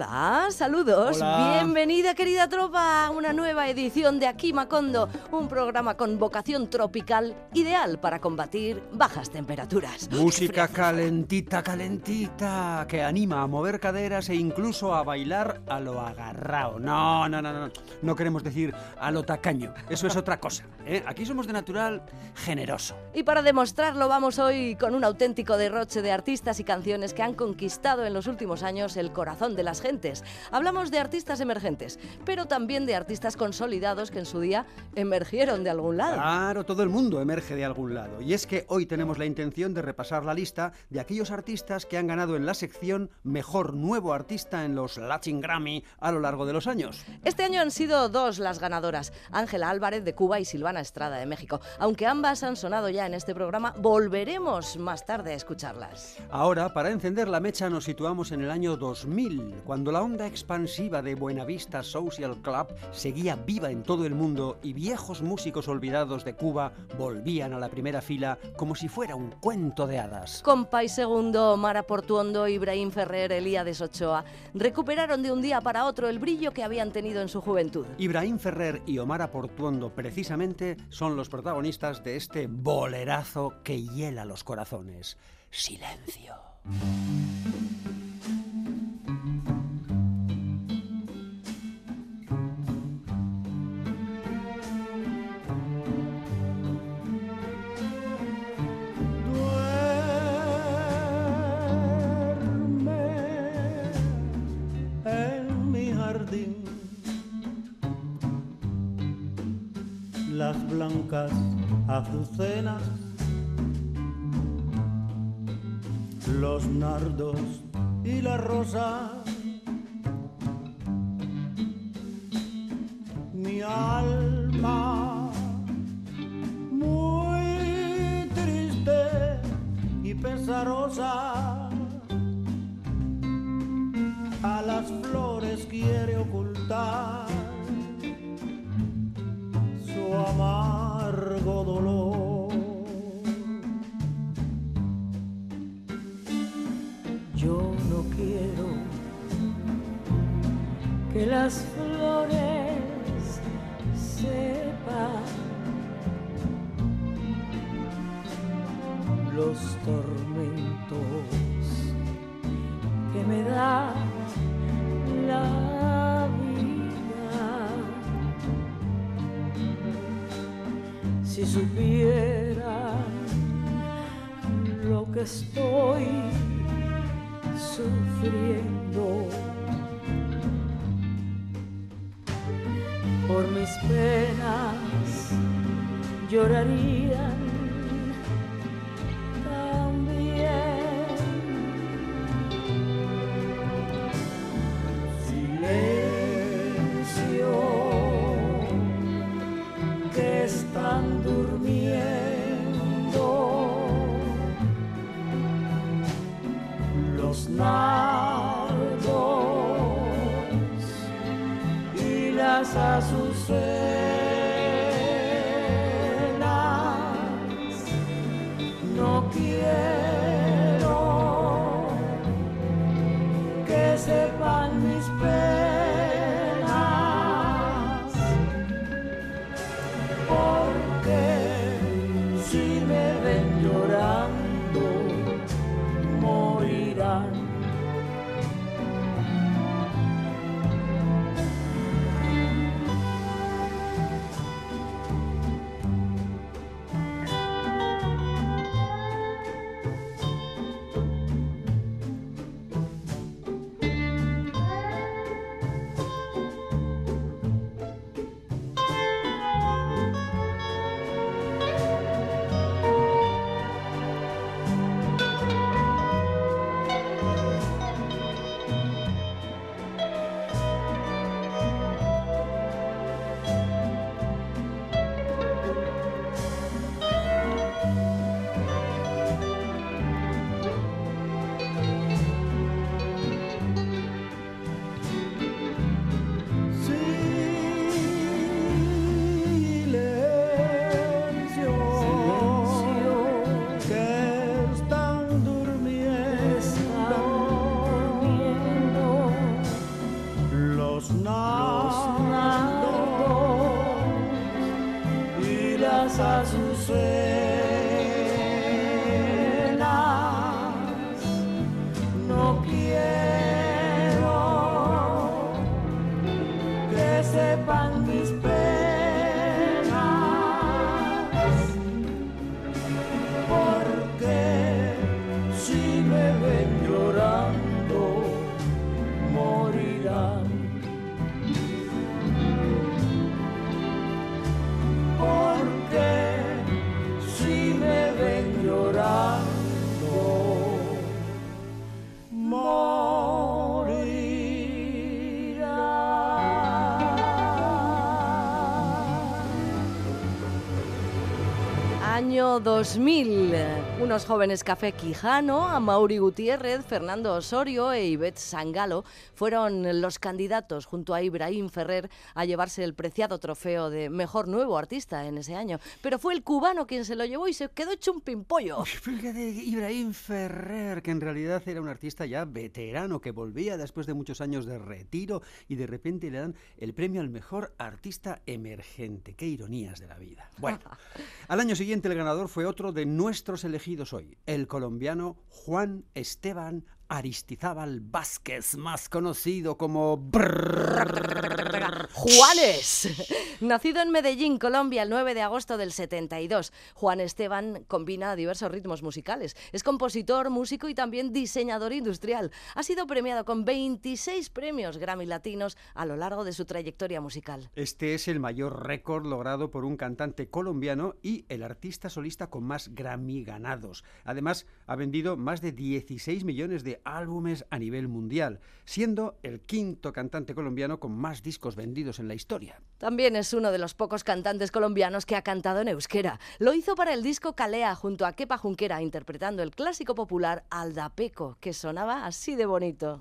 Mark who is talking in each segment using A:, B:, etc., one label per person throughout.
A: Hola, saludos.
B: Hola.
A: Bienvenida, querida tropa, a una nueva edición de Aquí Macondo, un programa con vocación tropical ideal para combatir bajas temperaturas.
B: Música calentita, calentita, que anima a mover caderas e incluso a bailar a lo agarrao. No, no, no, no. No queremos decir a lo tacaño. Eso es otra cosa. ¿eh? Aquí somos de natural generoso.
A: Y para demostrarlo vamos hoy con un auténtico derroche de artistas y canciones que han conquistado en los últimos años el corazón de las gentes. Hablamos de artistas emergentes, pero también de artistas consolidados que en su día emergieron de algún lado.
B: Claro, todo el mundo emerge de algún lado. Y es que hoy tenemos la intención de repasar la lista de aquellos artistas que han ganado en la sección Mejor Nuevo Artista en los Latin Grammy a lo largo de los años.
A: Este año han sido dos las ganadoras, Ángela Álvarez de Cuba y Silvana Estrada de México. Aunque ambas han sonado ya en este programa, volveremos más tarde a escucharlas.
B: Ahora, para encender la mecha, nos situamos en el año 2000, cuando la onda expansiva de Buenavista Social Club seguía viva en todo el mundo y viejos músicos olvidados de Cuba volvían a la primera fila como si fuera un cuento de hadas.
A: Compay Segundo, Mara Portuondo, Ibrahim Ferrer, Elías Ochoa recuperaron de un día para otro el brillo que habían tenido en su juventud.
B: Ibrahim Ferrer y Omar Portuondo precisamente son los protagonistas de este bolerazo que hiela los corazones. Silencio.
C: Azucenas, los nardos y la rosa. Las azucenas.
A: Unos jóvenes Café Quijano, Amaury Gutiérrez, Fernando Osorio e Ivette Sangalo fueron los candidatos junto a Ibrahim Ferrer a llevarse el preciado trofeo de mejor nuevo artista en ese año. Pero fue el cubano quien se lo llevó y se quedó hecho un pimpollo.
B: Fíjate, Ibrahim Ferrer, que en realidad era un artista ya veterano que volvía después de muchos años de retiro y de repente le dan el premio al mejor artista emergente. Qué ironías de la vida. Bueno, al año siguiente el ganador fue otro de nuestros elegidos hoy, el colombiano Juan Esteban Aristizábal Vázquez, más conocido como
A: Juanes. Nacido en Medellín, Colombia, el 9 de agosto del 72, Juan Esteban combina diversos ritmos musicales. Es compositor, músico y también diseñador industrial. Ha sido premiado con 26 premios Grammy Latinos a lo largo de su trayectoria musical.
B: Este es el mayor récord logrado por un cantante colombiano y el artista solista con más Grammy ganados. Además, ha vendido más de 16 millones de álbumes a nivel mundial, siendo el quinto cantante colombiano con más discos vendidos en la historia.
A: También es uno de los pocos cantantes colombianos que ha cantado en euskera. Lo hizo para el disco Calea junto a Kepa Junquera interpretando el clásico popular Aldapeco, que sonaba así de bonito.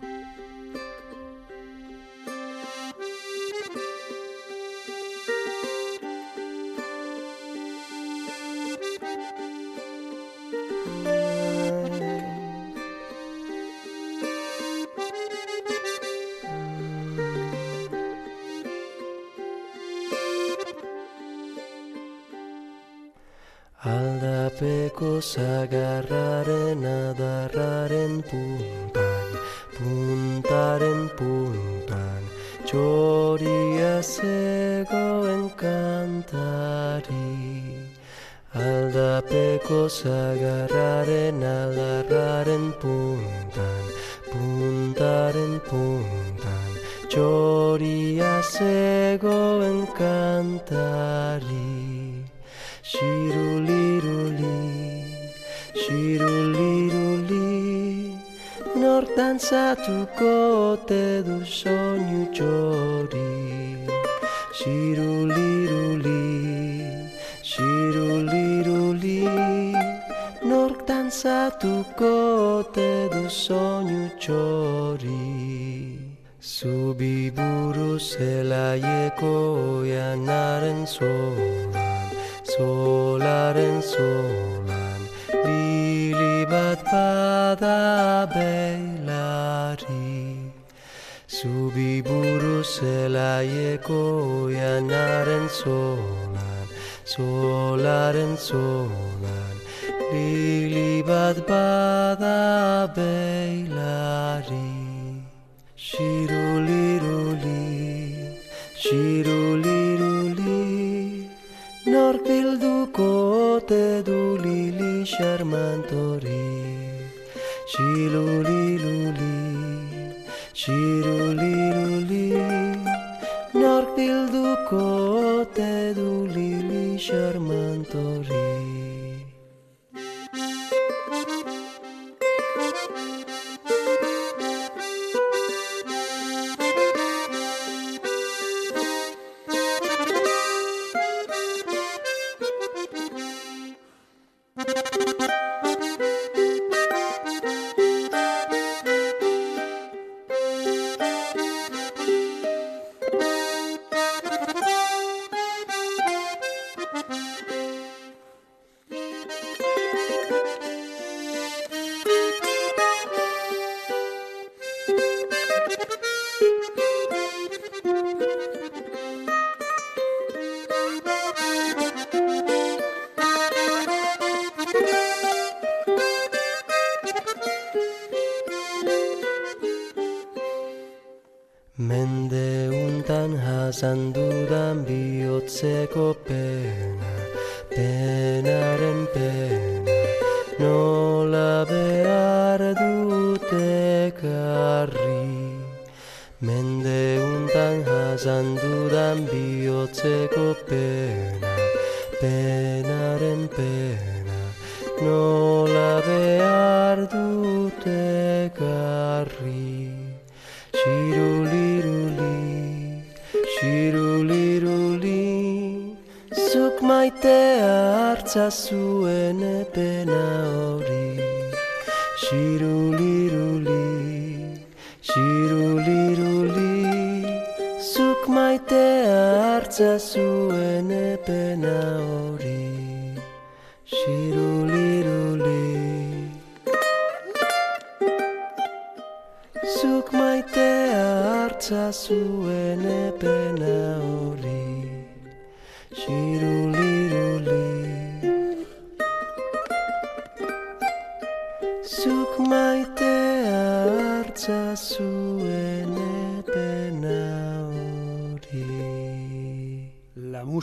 D: Dantzatuko ote du soinu txori. Shiruliruli, shiruliruli, nork dantzatuko ote du soinu txori. Zubi buru zelaieko oianaren zolan, solaren solan, bili bat bada beilari. buru zelaieko oianaren zonan, solaren zonan, lili bat bada beilari. Xiruliruli, xiruliruli, nork bilduko ote du lili xermantori. Xiruliruli, xiruliruli, Kote dulili Lily jasan dudan bihotzeko pena Penaren pena. Nola behar dute karri Mende untan jasan dudan bihotzeko pena
B: asu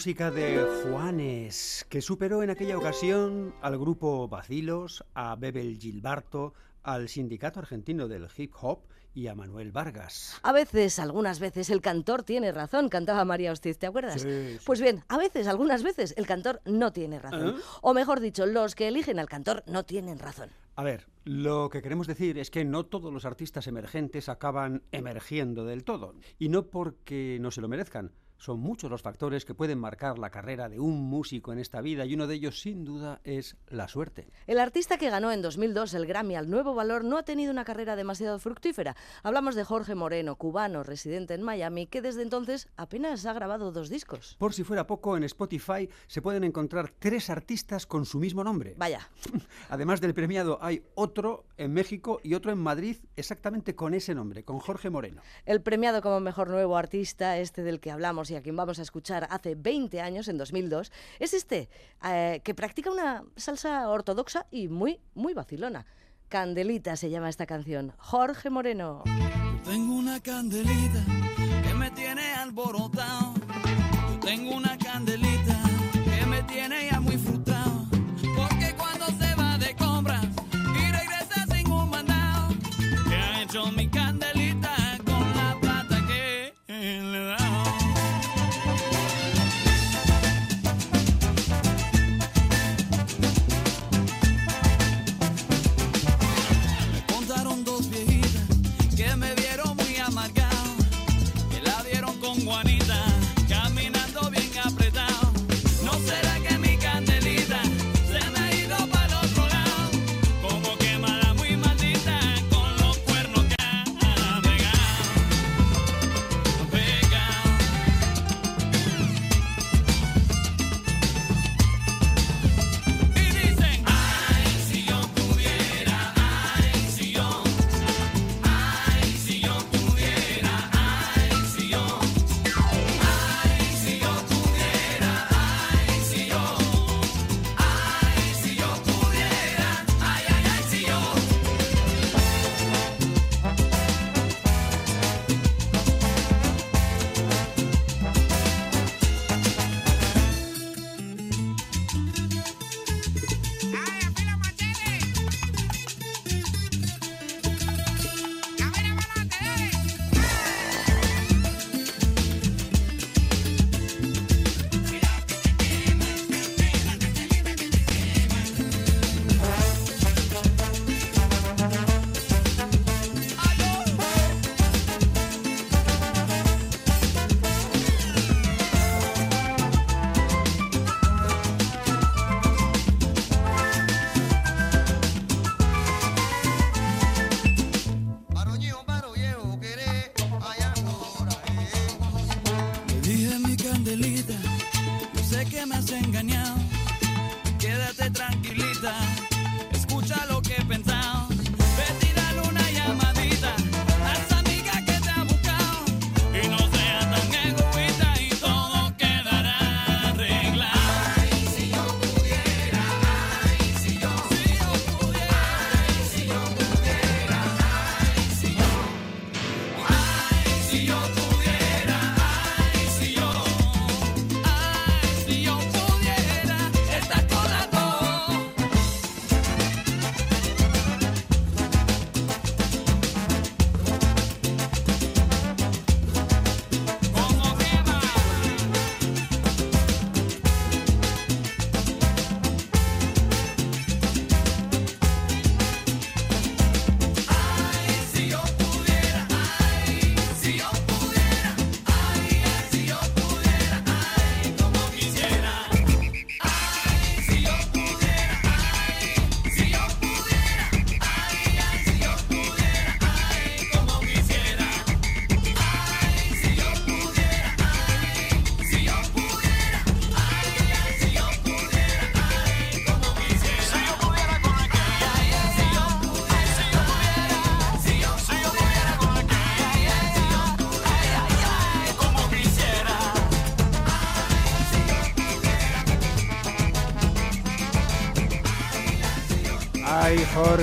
B: música de Juanes, que superó en aquella ocasión al grupo Bacilos, a Bebel Gilberto, al Sindicato Argentino del Hip Hop y a Manuel Vargas.
A: A veces, algunas veces, el cantor tiene razón, cantaba María Hostiz, ¿te acuerdas?
B: Sí, sí.
A: Pues bien, a veces, algunas veces, el cantor no tiene razón.
B: ¿Eh?
A: O mejor dicho, los que eligen al cantor no tienen razón.
B: A ver, lo que queremos decir es que no todos los artistas emergentes acaban emergiendo del todo. Y no porque no se lo merezcan. Son muchos los factores que pueden marcar la carrera de un músico en esta vida y uno de ellos sin duda es la suerte.
A: El artista que ganó en 2002 el Grammy al Nuevo Valor no ha tenido una carrera demasiado fructífera. Hablamos de Jorge Moreno, cubano, residente en Miami, que desde entonces apenas ha grabado dos discos.
B: Por si fuera poco, en Spotify se pueden encontrar tres artistas con su mismo nombre.
A: Vaya,
B: Además del premiado hay otro en México y otro en Madrid exactamente con ese nombre, con Jorge Moreno.
A: el premiado como mejor nuevo artista, este del que hablamos y a quien vamos a escuchar hace 20 años, en 2002, es este, eh, que practica una salsa ortodoxa y muy, muy vacilona. Candelita se llama esta canción. Jorge Moreno.
E: Tengo una candelita que me tiene alborotado. Tengo una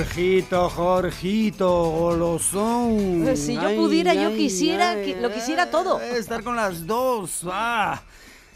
B: Jorgito, Jorgito, golosón.
A: Pues si yo
B: Ay,
A: pudiera, yo quisiera
B: ay,
A: que- lo quisiera todo.
B: Estar con las dos. ah.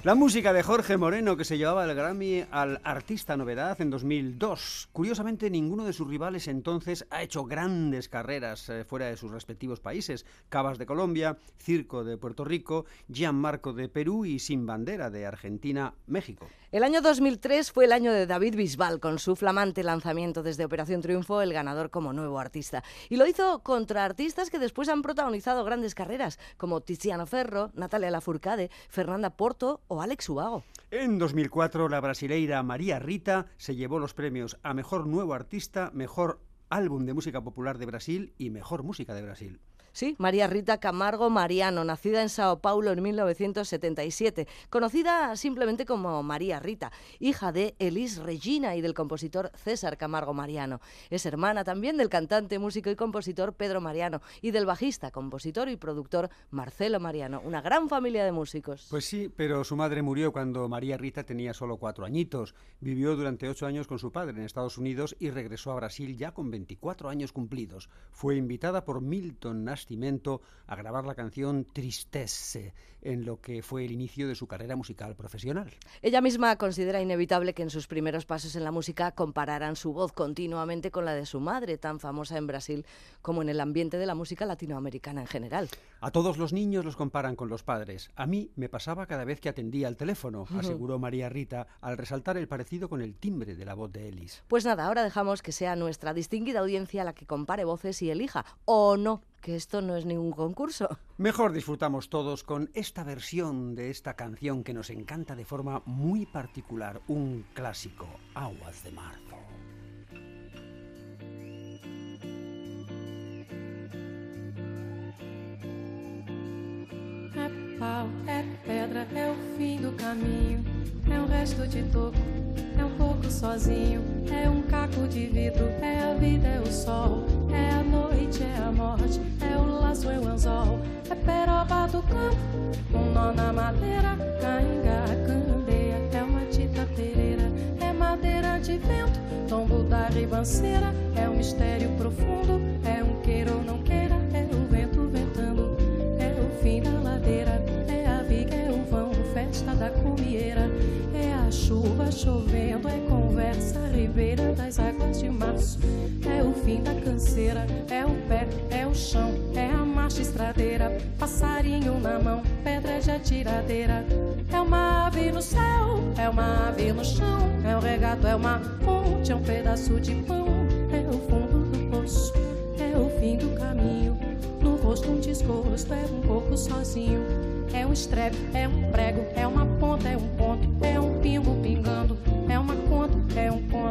B: La música de Jorge Moreno, que se llevaba el Grammy al Artista Novedad en 2002. Curiosamente, ninguno de sus rivales entonces ha hecho grandes carreras eh, fuera de sus respectivos países. Cabas de Colombia, Circo de Puerto Rico, Gianmarco de Perú y Sin Bandera de Argentina, México.
A: El año 2003 fue el año de David Bisbal, con su flamante lanzamiento desde Operación Triunfo, el ganador como nuevo artista. Y lo hizo contra artistas que después han protagonizado grandes carreras, como Tiziano Ferro, Natalia Lafourcade, Fernanda Porto o Alex Ubago.
B: En 2004, la brasileira María Rita se llevó los premios a Mejor Nuevo Artista, Mejor Álbum de Música Popular de Brasil y Mejor Música de Brasil.
A: Sí, María Rita Camargo Mariano, nacida en Sao Paulo en 1977, conocida simplemente como María Rita, hija de Elis Regina y del compositor César Camargo Mariano. Es hermana también del cantante, músico y compositor Pedro Mariano y del bajista, compositor y productor Marcelo Mariano. Una gran familia de músicos.
B: Pues sí, pero su madre murió cuando María Rita tenía solo cuatro añitos. Vivió durante ocho años con su padre en Estados Unidos y regresó a Brasil ya con 24 años cumplidos. Fue invitada por Milton A grabar la canción Tristesse, en lo que fue el inicio de su carrera musical profesional.
A: Ella misma considera inevitable que en sus primeros pasos en la música compararan su voz continuamente con la de su madre, tan famosa en Brasil como en el ambiente de la música latinoamericana en general.
B: A todos los niños los comparan con los padres. A mí me pasaba cada vez que atendía el teléfono, aseguró María Rita, al resaltar el parecido con el timbre de la voz de Ellis.
A: Pues nada, ahora dejamos que sea nuestra distinguida audiencia la que compare voces y elija, o no, que esto no es ningún concurso.
B: Mejor disfrutamos todos con esta versión de esta canción que nos encanta de forma muy particular, un clásico, Aguas de Marzo.
F: É pau, é pedra, é o fim do caminho. É um resto de toco, é um pouco sozinho. É um caco de vidro, é a vida, é o sol. É a noite, é a morte, é o laço, é o anzol. É peroba do campo, um nó na madeira. Cainga, candeia, é uma tita pereira. É madeira de vento, tombo da ribanceira. É um mistério profundo, é um chovendo, é conversa ribeira das águas de março. É o fim da canseira, é o pé, é o chão, é a marcha estradeira. Passarinho na mão, pedra de atiradeira. É uma ave no céu, é uma ave no chão. É um regato, é uma ponte, é um pedaço de pão. É o fundo do poço, é o fim do caminho. No rosto um desgosto, é um pouco sozinho. É um estrepe, é um prego, é uma ponta, é um ponto,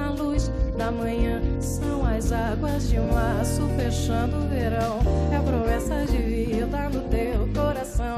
F: na luz da manhã. São as águas de março fechando o verão. É a promessa de vida no teu coração.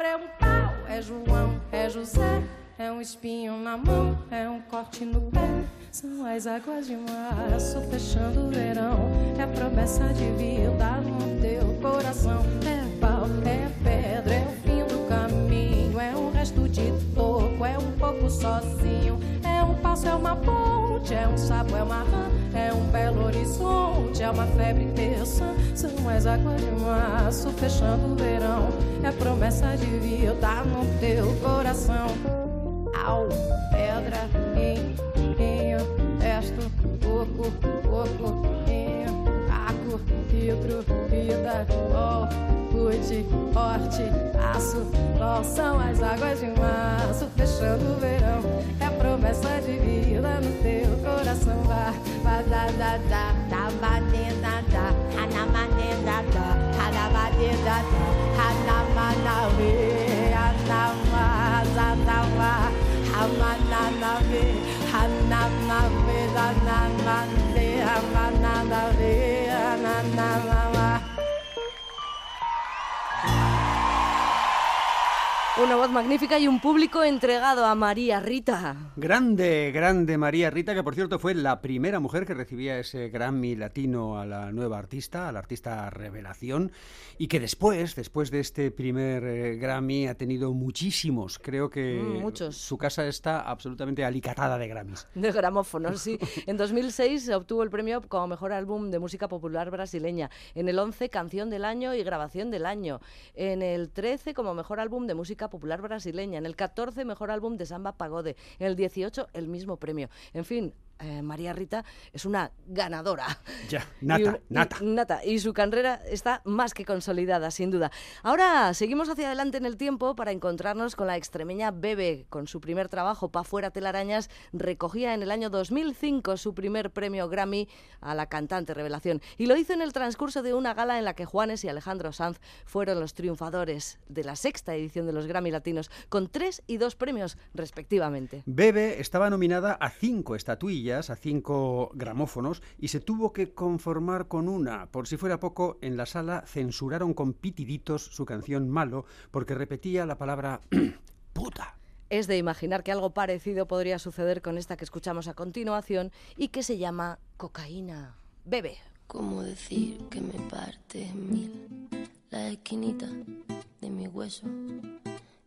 F: Cobra, é um pau, é João, é José. É um espinho na mão, é um corte no pé. São as águas de março fechando o verão. É promessa de vida no teu coração. É um é uma ponte, é um sapo, é uma rã. É um belo horizonte, é uma febre terça. São as águas de março fechando o verão. É promessa de vida no teu coração. Au, pedra, em, em, resto, pouco, pouco, em, caco, vidro, vida, ó, pude, forte, aço, qual são as águas de março, fechando o verão, é a promessa de vida no teu coração, vá, vá, da, da, da, da, ba, de, da, da, hanamane, da, da, hanamane, da, da, hanamanawe, hanama, da, da, wa, hamananawe, hanamawe, I'm my.
A: Una voz magnífica y un público entregado a María Rita.
B: Grande, grande María Rita, que por cierto fue la primera mujer que recibía ese Grammy latino a la nueva artista, a la artista revelación, y que después, después de este primer eh, Grammy, ha tenido muchísimos. Creo que
A: Mm, muchos.
B: su casa está absolutamente alicatada de Grammys.
A: De gramófonos, sí. En 2006 obtuvo el premio como mejor álbum de música popular brasileña. En el 11, canción del año y grabación del año. En el 13, como mejor álbum de música popular brasileña. En el 14, mejor álbum de samba pagode. En el 18, el mismo premio. En fin. Eh, María Rita es una ganadora.
B: Ya,
A: Y
B: nata,
A: un- y-
B: nata.
A: nata. Y su carrera está más que consolidada, sin duda. Ahora seguimos hacia adelante en el tiempo para encontrarnos con la extremeña Bebe. Con su primer trabajo, Pa' Fuera Telarañas, recogía en el año 2005 su primer premio Grammy a la cantante revelación. Y lo hizo en el transcurso de una gala en la que Juanes y Alejandro Sanz fueron los triunfadores de la sexta edición de los Grammy Latinos, con tres y dos premios respectivamente.
B: Bebe estaba nominada a cinco estatuillas, a cinco gramófonos, y se tuvo que conformar con una. Por si fuera poco, en la sala censuraron con pitiditos su canción Malo, porque repetía la palabra puta.
A: Es de imaginar que algo parecido podría suceder con esta que escuchamos a continuación y que se llama Cocaína. Bebe.
G: ¿Cómo decir que me parte en mil la esquinita de mi hueso?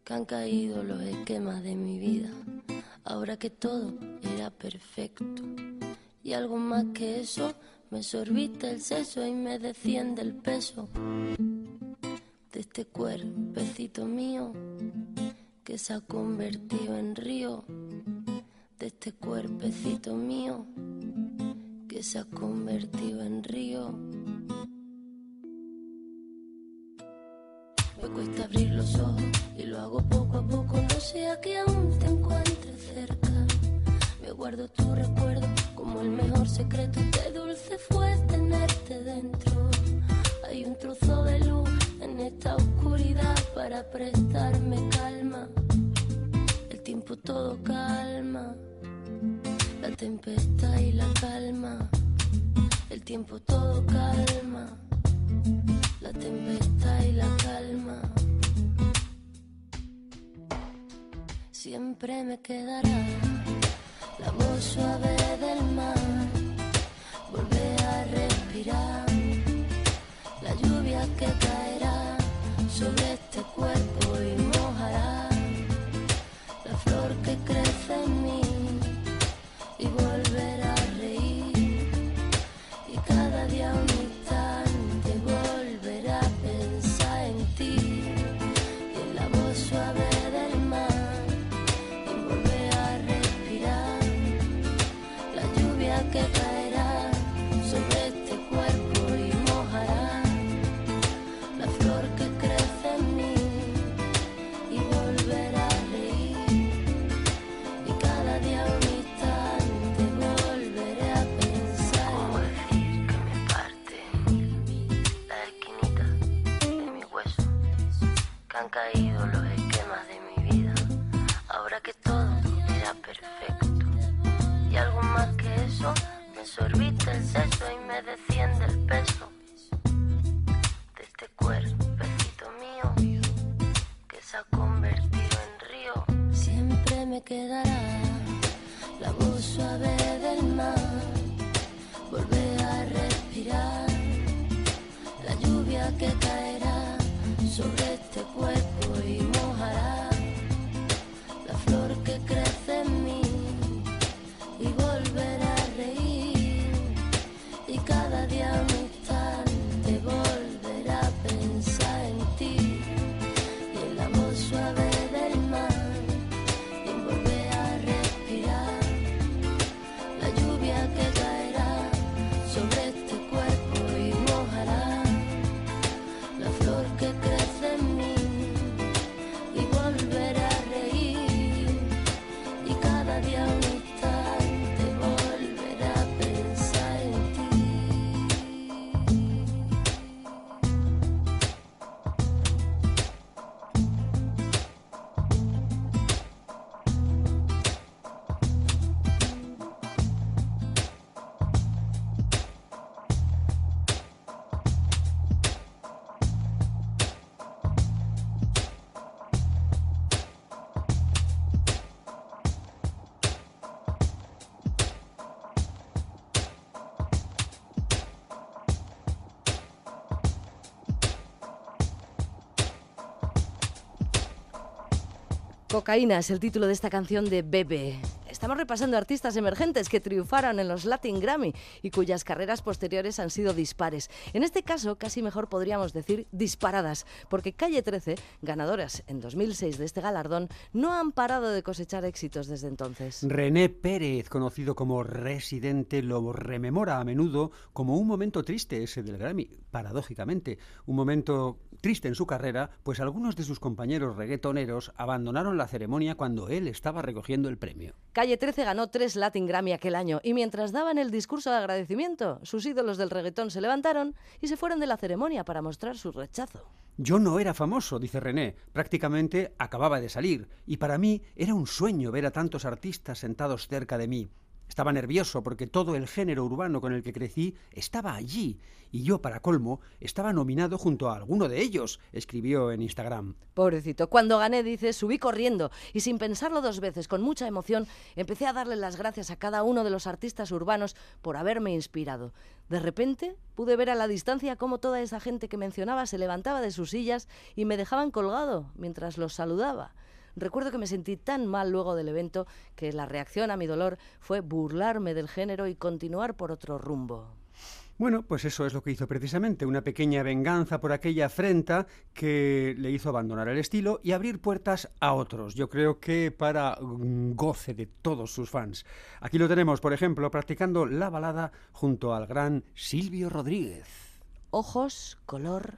G: Que han caído los esquemas de mi vida, ahora que todo era perfecto. Y algo más que eso, me sorbiste el seso y me desciende el peso de este cuerpecito mío que se ha convertido en río, de este cuerpecito mío que se ha convertido en río. Me cuesta abrir los ojos y lo hago poco a poco, no sea que aún te. Me guardo tu recuerdo como el mejor secreto, qué dulce fue tenerte dentro. Hay un trozo de luz en esta oscuridad para prestarme calma. El tiempo todo calma la tempestad y la calma, el tiempo todo calma, la tempestad y la calma. Siempre me quedará la voz suave del mar, volver a respirar, la lluvia que caerá sobre Me sorbiste el seso y me desciende el peso De este cuerpecito mío que se ha convertido en río. Siempre me quedará la voz suave del mar, volver a respirar, la lluvia que caerá sobre este cuerpo cada
A: Cocaína es el título de esta canción de Bebe. Estamos repasando artistas emergentes que triunfaron en los Latin Grammy y cuyas carreras posteriores han sido dispares. En este caso, casi mejor podríamos decir disparadas, porque Calle 13, ganadoras en 2006 de este galardón, no han parado de cosechar éxitos desde entonces.
B: René Pérez, conocido como Residente, lo rememora a menudo como un momento triste ese del Grammy, paradójicamente. Un momento triste en su carrera, pues algunos de sus compañeros reggaetoneros abandonaron la ceremonia cuando él estaba recogiendo el premio.
A: Calle 13 ganó tres Latin Grammy aquel año y mientras daban el discurso de agradecimiento, sus ídolos del reggaetón se levantaron y se fueron de la ceremonia para mostrar su rechazo.
B: Yo no era famoso, dice René, prácticamente acababa de salir, y para mí era un sueño ver a tantos artistas sentados cerca de mí. Estaba nervioso porque todo el género urbano con el que crecí estaba allí, y yo, para colmo, estaba nominado junto a alguno de ellos, escribió en Instagram.
A: Pobrecito, cuando gané, dice, subí corriendo y sin pensarlo dos veces, con mucha emoción, empecé a darle las gracias a cada uno de los artistas urbanos por haberme inspirado. De repente pude ver a la distancia cómo toda esa gente que mencionaba se levantaba de sus sillas y me dejaban colgado mientras los saludaba. Recuerdo que me sentí tan mal luego del evento que la reacción a mi dolor fue burlarme del género y continuar por otro rumbo.
B: Bueno, pues eso es lo que hizo precisamente, una pequeña venganza por aquella afrenta que le hizo abandonar el estilo y abrir puertas a otros. Yo creo que para goce de todos sus fans. Aquí lo tenemos, por ejemplo, practicando la balada junto al gran Silvio Rodríguez.
A: Ojos color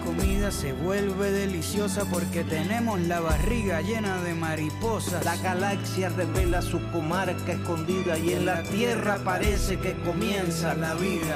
H: comida se vuelve deliciosa porque tenemos la barriga llena de mariposas.
I: La galaxia revela su comarca escondida y en la tierra parece que comienza la vida.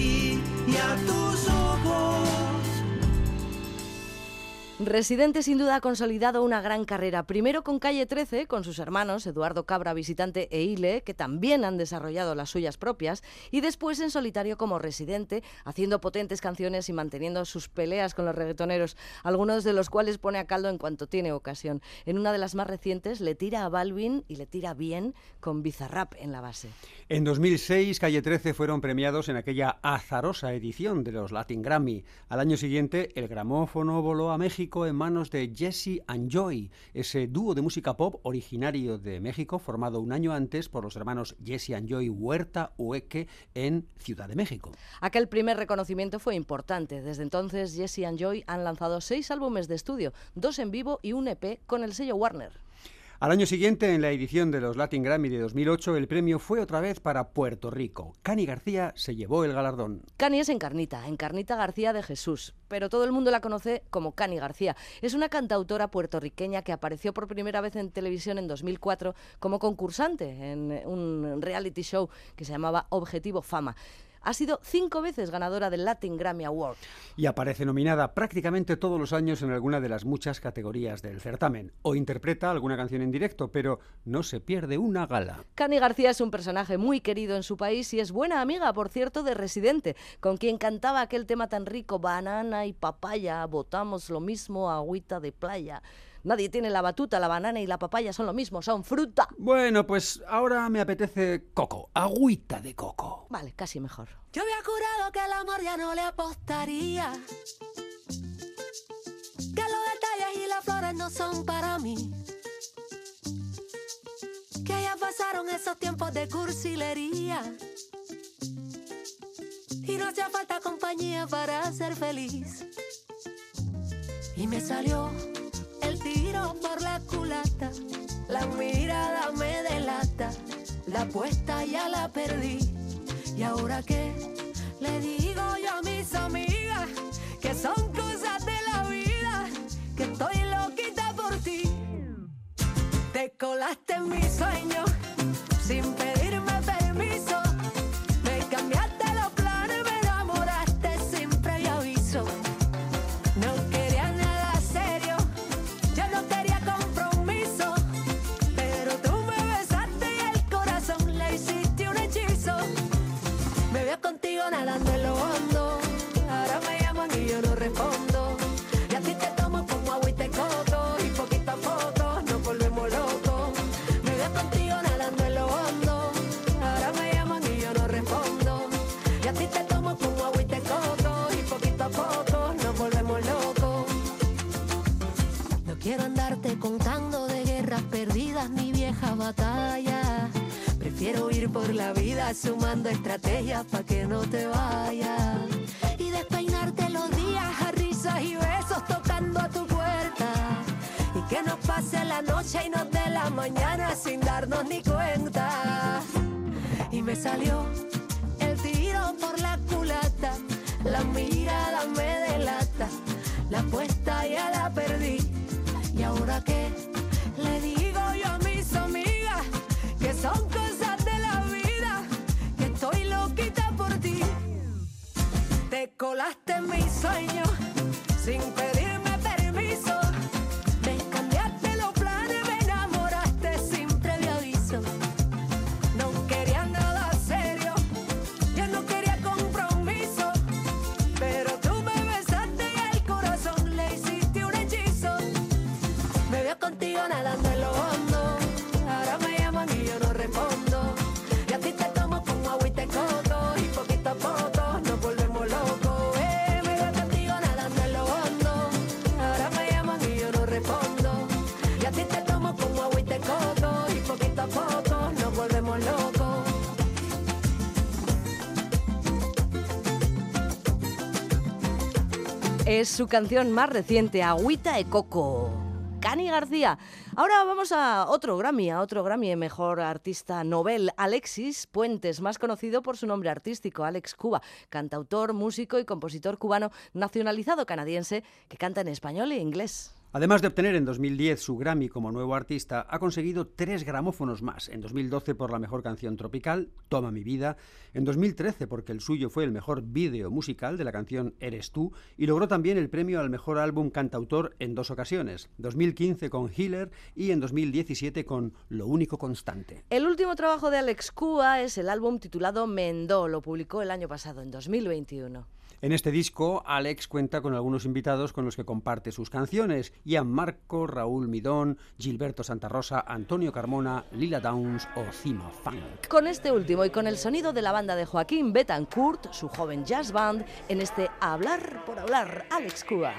A: Residente sin duda ha consolidado una gran carrera, primero con Calle 13, con sus hermanos Eduardo Cabra, Visitante e Ile, que también han desarrollado las suyas propias, y después en solitario como Residente, haciendo potentes canciones y manteniendo sus peleas con los reggaetoneros, algunos de los cuales pone a caldo en cuanto tiene ocasión. En una de las más recientes le tira a Balvin y le tira bien con Bizarrap en la base.
B: En 2006, Calle 13 fueron premiados en aquella azarosa edición de los Latin Grammy. Al año siguiente, el gramófono voló a México en manos de Jesse and Joy, ese dúo de música pop originario de México, formado un año antes por los hermanos Jesse and Joy Huerta Hueque en Ciudad de México.
A: Aquel primer reconocimiento fue importante. Desde entonces, Jesse and Joy han lanzado seis álbumes de estudio, dos en vivo y un EP con el sello Warner.
B: Al año siguiente, en la edición de los Latin Grammy de 2008, el premio fue otra vez para Puerto Rico. Cani García se llevó el galardón.
A: Cani es Encarnita, Encarnita García de Jesús, pero todo el mundo la conoce como Cani García. Es una cantautora puertorriqueña que apareció por primera vez en televisión en 2004 como concursante en un reality show que se llamaba Objetivo Fama. Ha sido cinco veces ganadora del Latin Grammy Award.
B: Y aparece nominada prácticamente todos los años en alguna de las muchas categorías del certamen. O interpreta alguna canción en directo, pero no se pierde una gala.
A: Cani García es un personaje muy querido en su país y es buena amiga, por cierto, de Residente, con quien cantaba aquel tema tan rico, banana y papaya, botamos lo mismo, agüita de playa. Nadie tiene la batuta, la banana y la papaya son lo mismo, son fruta.
B: Bueno, pues ahora me apetece coco, agüita de coco.
A: Vale, casi mejor.
J: Yo había jurado que el amor ya no le apostaría. Que los detalles y las flores no son para mí. Que ya pasaron esos tiempos de cursilería. Y no hacía falta compañía para ser feliz. Y me salió por la culata. La mirada me delata. La apuesta ya la perdí. ¿Y ahora qué? Le digo yo a mis amigas que son cosas de la vida, que estoy loquita por ti. Te colaste en mi sueño sin pedirme Quiero andarte contando de guerras perdidas ni viejas batallas. Prefiero ir por la vida sumando estrategias para que no te vayas. Y despeinarte los días a risas y besos tocando a tu puerta. Y que nos pase la noche y nos dé la mañana sin darnos ni cuenta. Y me salió el tiro por la culata. La mirada me delata. La apuesta ya la perdí. ¿Y ahora qué? Le digo yo a mis amigas que son cosas de la vida, que estoy loquita por ti. Te colaste en mi sueño sin pedirme
A: Es su canción más reciente, Agüita de Coco. Cani García. Ahora vamos a otro Grammy, a otro Grammy Mejor Artista Nobel, Alexis Puentes, más conocido por su nombre artístico, Alex Cuba, cantautor, músico y compositor cubano nacionalizado canadiense que canta en español e inglés.
B: Además de obtener en 2010 su Grammy como nuevo artista, ha conseguido tres gramófonos más. En 2012 por la mejor canción tropical, Toma mi vida. En 2013 porque el suyo fue el mejor vídeo musical de la canción Eres tú. Y logró también el premio al mejor álbum cantautor en dos ocasiones. 2015 con Healer y en 2017 con Lo único constante.
A: El último trabajo de Alex Cua es el álbum titulado Mendó. Lo publicó el año pasado, en 2021.
B: En este disco, Alex cuenta con algunos invitados con los que comparte sus canciones: Ian Marco, Raúl Midón, Gilberto Santa Rosa, Antonio Carmona, Lila Downs o Cima Funk.
A: Con este último y con el sonido de la banda de Joaquín Betancourt, su joven jazz band, en este Hablar por Hablar, Alex Cua.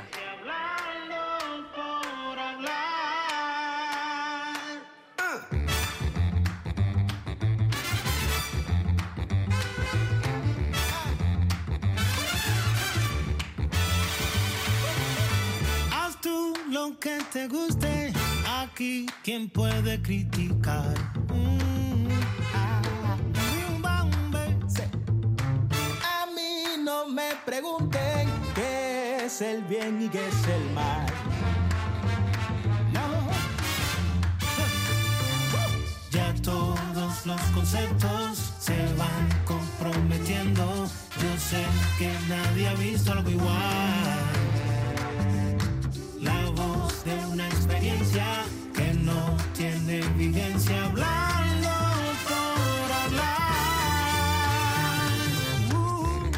K: Tú lo que te guste, aquí quien puede criticar. Mm, ah, sí. A mí no me pregunten qué es el bien y qué es el mal. No. Ya todos los conceptos se van comprometiendo. Yo sé que nadie ha visto algo igual. De una experiencia que no tiene vigencia hablando por hablar. Uh,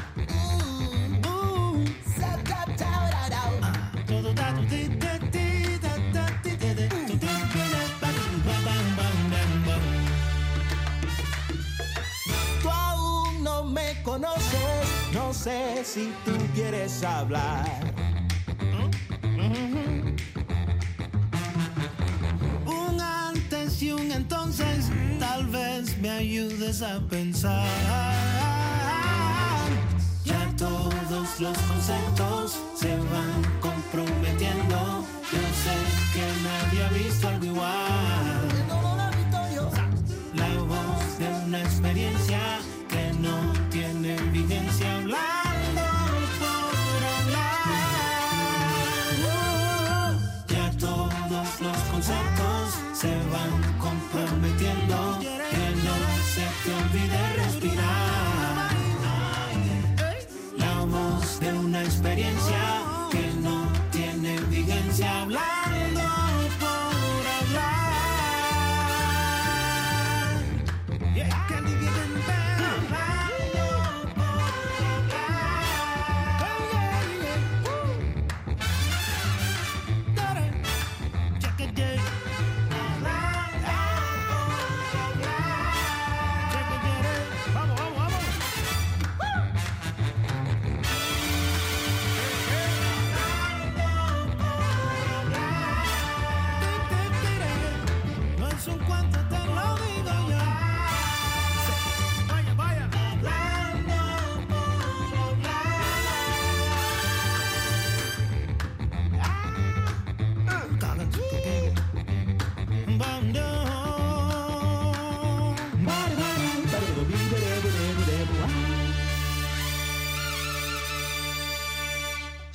K: uh, uh. Tú aún no me conoces, no sé si tú quieres hablar. A pensar. Ya todos los conceptos se van comprometiendo. Yo sé que nadie ha visto algo experiencia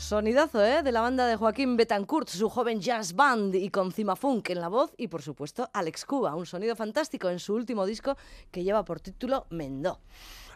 A: Sonidazo, ¿eh? De la banda de Joaquín Betancourt, su joven jazz band, y con Cima Funk en la voz, y por supuesto Alex Cuba, un sonido fantástico en su último disco que lleva por título Mendó.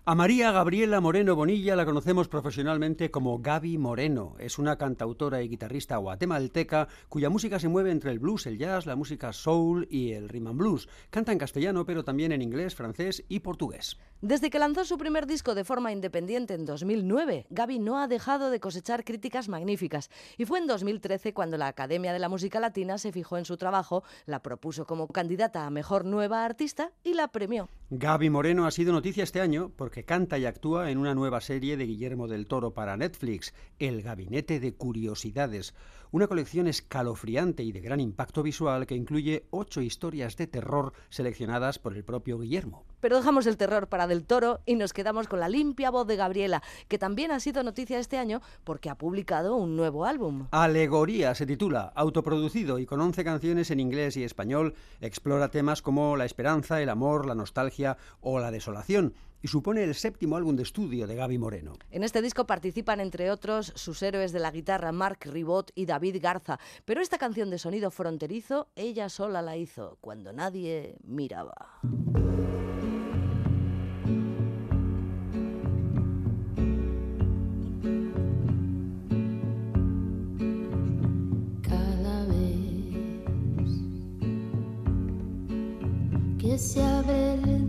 B: A María Gabriela Moreno Bonilla la conocemos profesionalmente como Gaby Moreno. Es una cantautora y guitarrista guatemalteca cuya música se mueve entre el blues, el jazz, la música soul y el rhythm and blues. Canta en castellano, pero también en inglés, francés y portugués.
A: Desde que lanzó su primer disco de forma independiente en 2009, Gaby no ha dejado de cosechar críticas magníficas. Y fue en 2013 cuando la Academia de la Música Latina se fijó en su trabajo, la propuso como candidata a Mejor Nueva Artista y la premió.
B: Gaby Moreno ha sido noticia este año porque canta y actúa en una nueva serie de Guillermo del Toro para Netflix, El Gabinete de Curiosidades, una colección escalofriante y de gran impacto visual que incluye ocho historias de terror seleccionadas por el propio Guillermo.
A: Pero dejamos el terror para Del Toro y nos quedamos con la limpia voz de Gabriela, que también ha sido noticia este año porque ha publicado un nuevo álbum.
B: Alegoría se titula, autoproducido y con 11 canciones en inglés y español, explora temas como la esperanza, el amor, la nostalgia o la desolación y supone el séptimo álbum de estudio de Gaby Moreno.
A: En este disco participan, entre otros, sus héroes de la guitarra Mark Ribot y David Garza, pero esta canción de sonido fronterizo ella sola la hizo cuando nadie miraba.
L: Cada vez que se abre el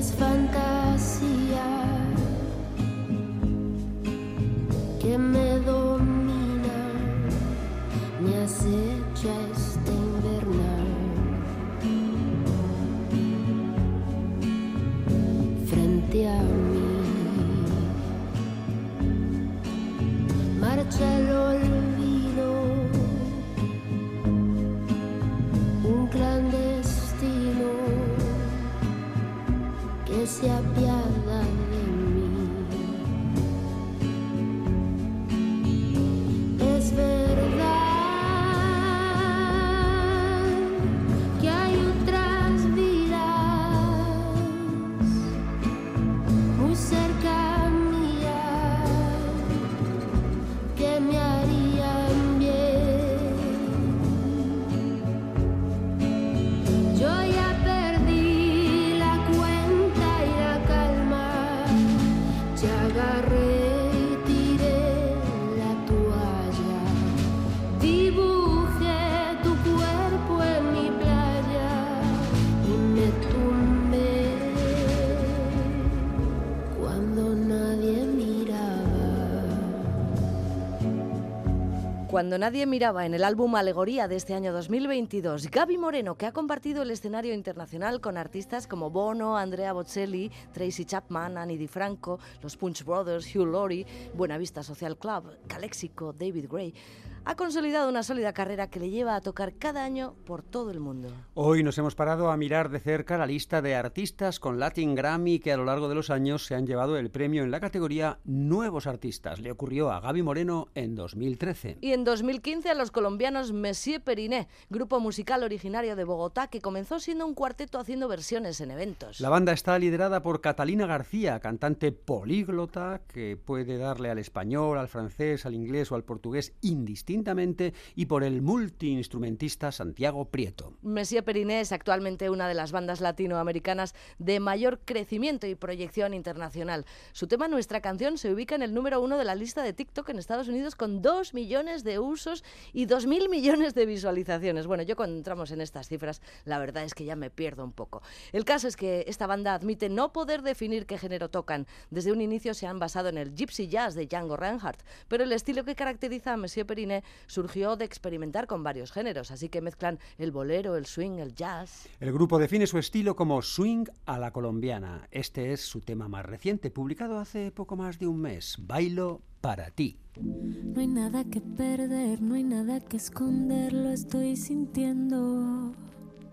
L: es fantasía que me domina, me acecha este invernal. Frente a mí marcha el que Cuando nadie miraba
A: en el álbum Alegoría de este año 2022, Gaby Moreno, que ha compartido el escenario internacional con artistas como Bono, Andrea Bocelli, Tracy Chapman, Annie DiFranco, los Punch Brothers, Hugh Laurie, Buenavista Social Club, Calexico, David Gray, ha consolidado una sólida carrera que le lleva a tocar cada año por todo el mundo.
B: Hoy nos hemos parado a mirar de cerca la lista de artistas con Latin Grammy que a lo largo de los años se han llevado el premio en la categoría Nuevos Artistas. Le ocurrió a Gaby Moreno en 2013.
A: Y en 2015 a los colombianos Monsieur Periné, grupo musical originario de Bogotá que comenzó siendo un cuarteto haciendo versiones en eventos.
B: La banda está liderada por Catalina García, cantante políglota que puede darle al español, al francés, al inglés o al portugués indistintamente distintamente y por el multiinstrumentista Santiago Prieto.
A: Monsieur Periné es actualmente una de las bandas latinoamericanas de mayor crecimiento y proyección internacional. Su tema Nuestra canción se ubica en el número uno de la lista de TikTok en Estados Unidos con 2 millones de usos y 2.000 millones de visualizaciones. Bueno, yo cuando entramos en estas cifras, la verdad es que ya me pierdo un poco. El caso es que esta banda admite no poder definir qué género tocan. Desde un inicio se han basado en el gypsy jazz de Django Reinhardt, pero el estilo que caracteriza a Monsieur Periné surgió de experimentar con varios géneros, así que mezclan el bolero, el swing, el jazz.
B: El grupo define su estilo como swing a la colombiana. Este es su tema más reciente, publicado hace poco más de un mes, Bailo para ti.
M: No hay nada que perder, no hay nada que esconder, lo estoy sintiendo.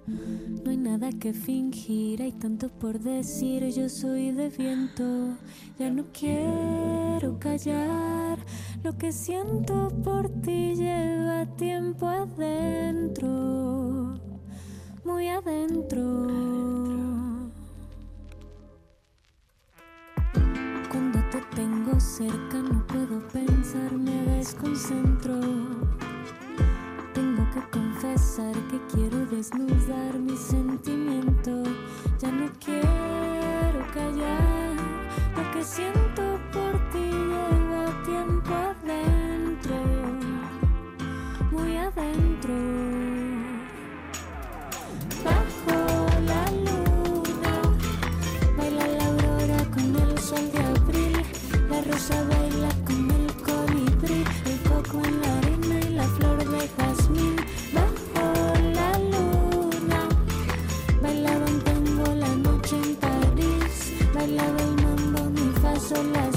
M: No hay nada que fingir, hay tanto por decir, yo soy de viento. Ya no quiero callar, lo que siento por ti lleva tiempo adentro, muy adentro. Cuando te tengo cerca no puedo pensar, me desconcentro. Tengo que confesar que quiero desnudar mi sentimiento. Ya no quiero callar. Lo que siento por ti mi fa,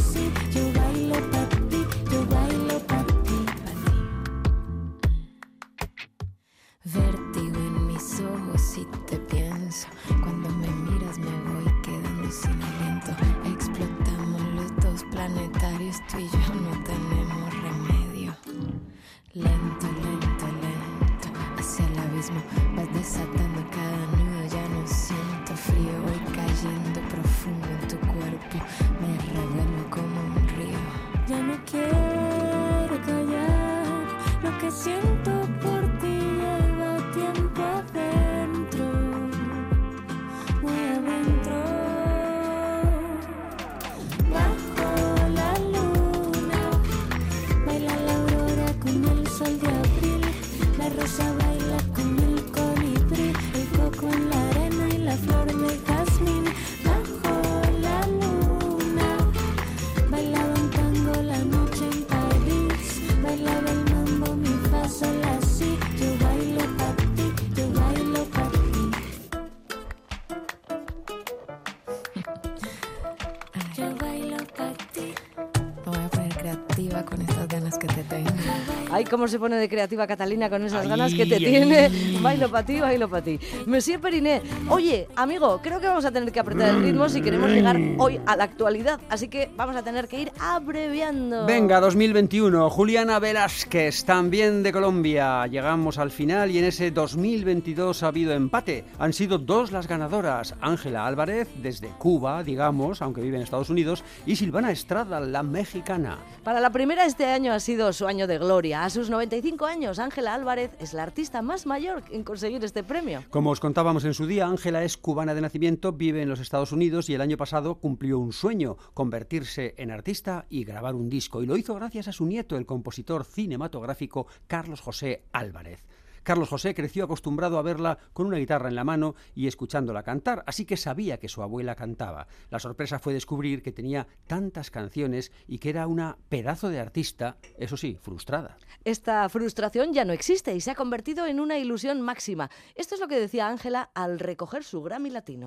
A: Ay, cómo se pone de creativa Catalina con esas
B: Ay,
A: ganas que te
B: ay.
A: tiene. Bailo para ti, bailo para ti. Monsieur Periné, oye, amigo, creo que vamos a tener que apretar el ritmo si queremos llegar hoy a la actualidad. Así que vamos a tener que ir abreviando.
B: Venga, 2021, Juliana Velázquez, también de Colombia. Llegamos al final y en ese 2022 ha habido empate. Han sido dos las ganadoras, Ángela Álvarez, desde Cuba, digamos, aunque vive en Estados Unidos, y Silvana Estrada, la mexicana.
A: Para la primera este año ha sido su año de gloria. A sus 95 años, Ángela Álvarez es la artista más mayor en conseguir este premio.
B: Como os contábamos en su día, Ángela es cubana de nacimiento, vive en los Estados Unidos y el año pasado cumplió un sueño, convertirse en artista y grabar un disco. Y lo hizo gracias a su nieto, el compositor cinematográfico Carlos José Álvarez. Carlos José creció acostumbrado a verla con una guitarra en la mano y escuchándola cantar, así que sabía que su abuela cantaba. La sorpresa fue descubrir que tenía tantas canciones y que era una pedazo de artista, eso sí, frustrada.
A: Esta frustración ya no existe y se ha convertido en una ilusión máxima. Esto es lo que decía Ángela al recoger su Grammy Latino.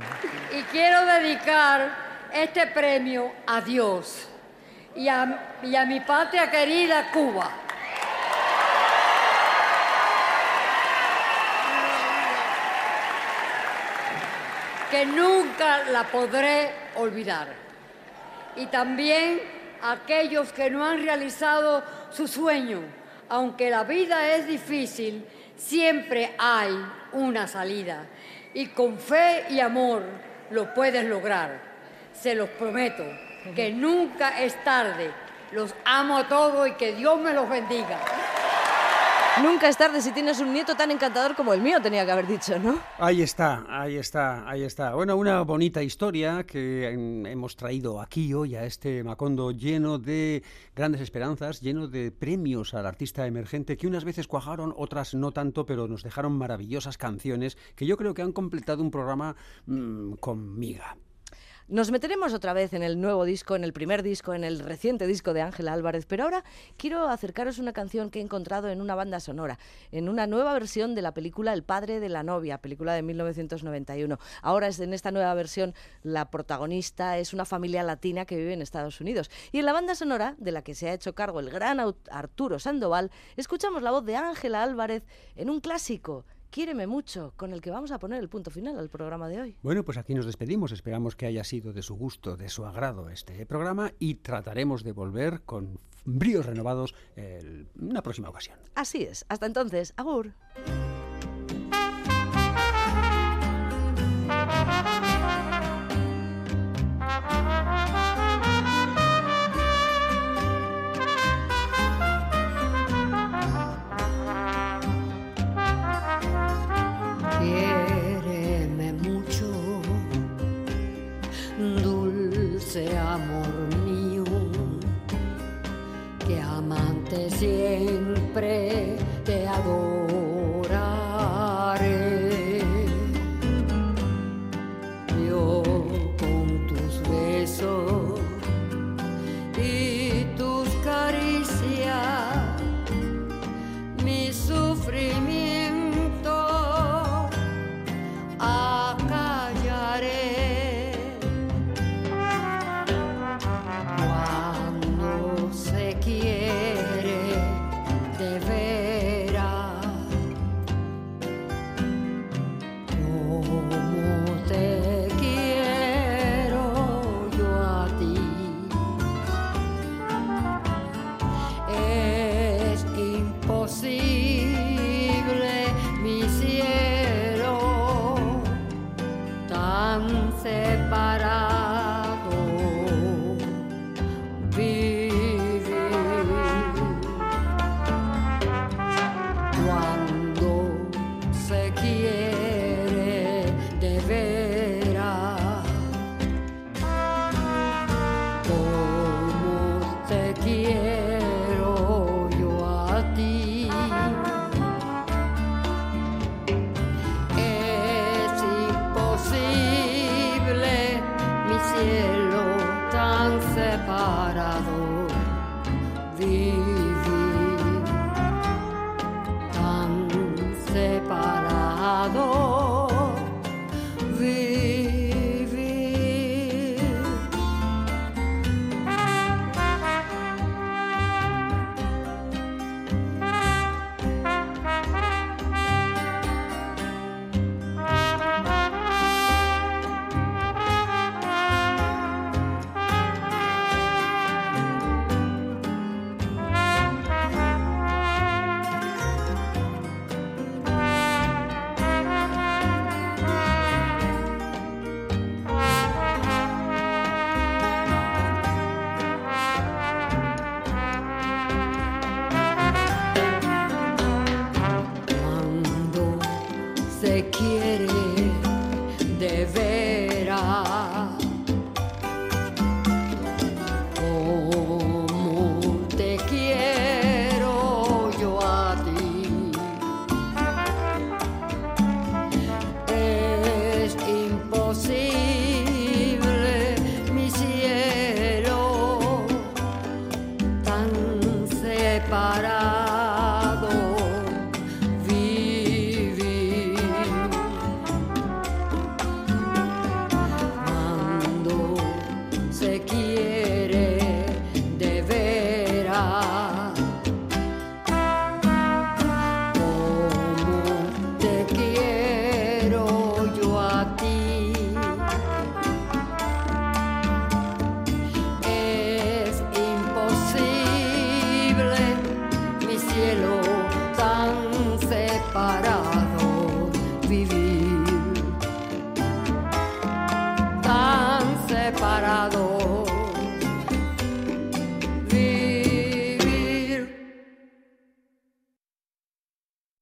N: Y quiero dedicar este premio a Dios y a, y a mi patria querida Cuba. Que nunca la podré olvidar. Y también a aquellos que no han realizado su sueño. Aunque la vida es difícil, siempre hay una salida. Y con fe y amor lo puedes lograr. Se los prometo, que nunca es tarde. Los amo a todos y que Dios me los bendiga.
A: Nunca es tarde si tienes un nieto tan encantador como el mío, tenía que haber dicho, ¿no?
B: Ahí está, ahí está, ahí está. Bueno, una bonita historia que hemos traído aquí hoy a este Macondo lleno de grandes esperanzas, lleno de premios al artista emergente que unas veces cuajaron, otras no tanto, pero nos dejaron maravillosas canciones que yo creo que han completado un programa mm, con miga.
A: Nos meteremos otra vez en el nuevo disco, en el primer disco, en el reciente disco de Ángela Álvarez, pero ahora quiero acercaros una canción que he encontrado en una banda sonora, en una nueva versión de la película El padre de la novia, película de 1991. Ahora es en esta nueva versión la protagonista es una familia latina que vive en Estados Unidos. Y en la banda sonora, de la que se ha hecho cargo el gran Arturo Sandoval, escuchamos la voz de Ángela Álvarez en un clásico, Quiéreme mucho, con el que vamos a poner el punto final al programa de hoy.
B: Bueno, pues aquí nos despedimos. Esperamos que haya sido de su gusto, de su agrado este programa y trataremos de volver con bríos renovados en una próxima ocasión.
A: Así es. Hasta entonces, Agur.
C: dulce amor mío, que amante siempre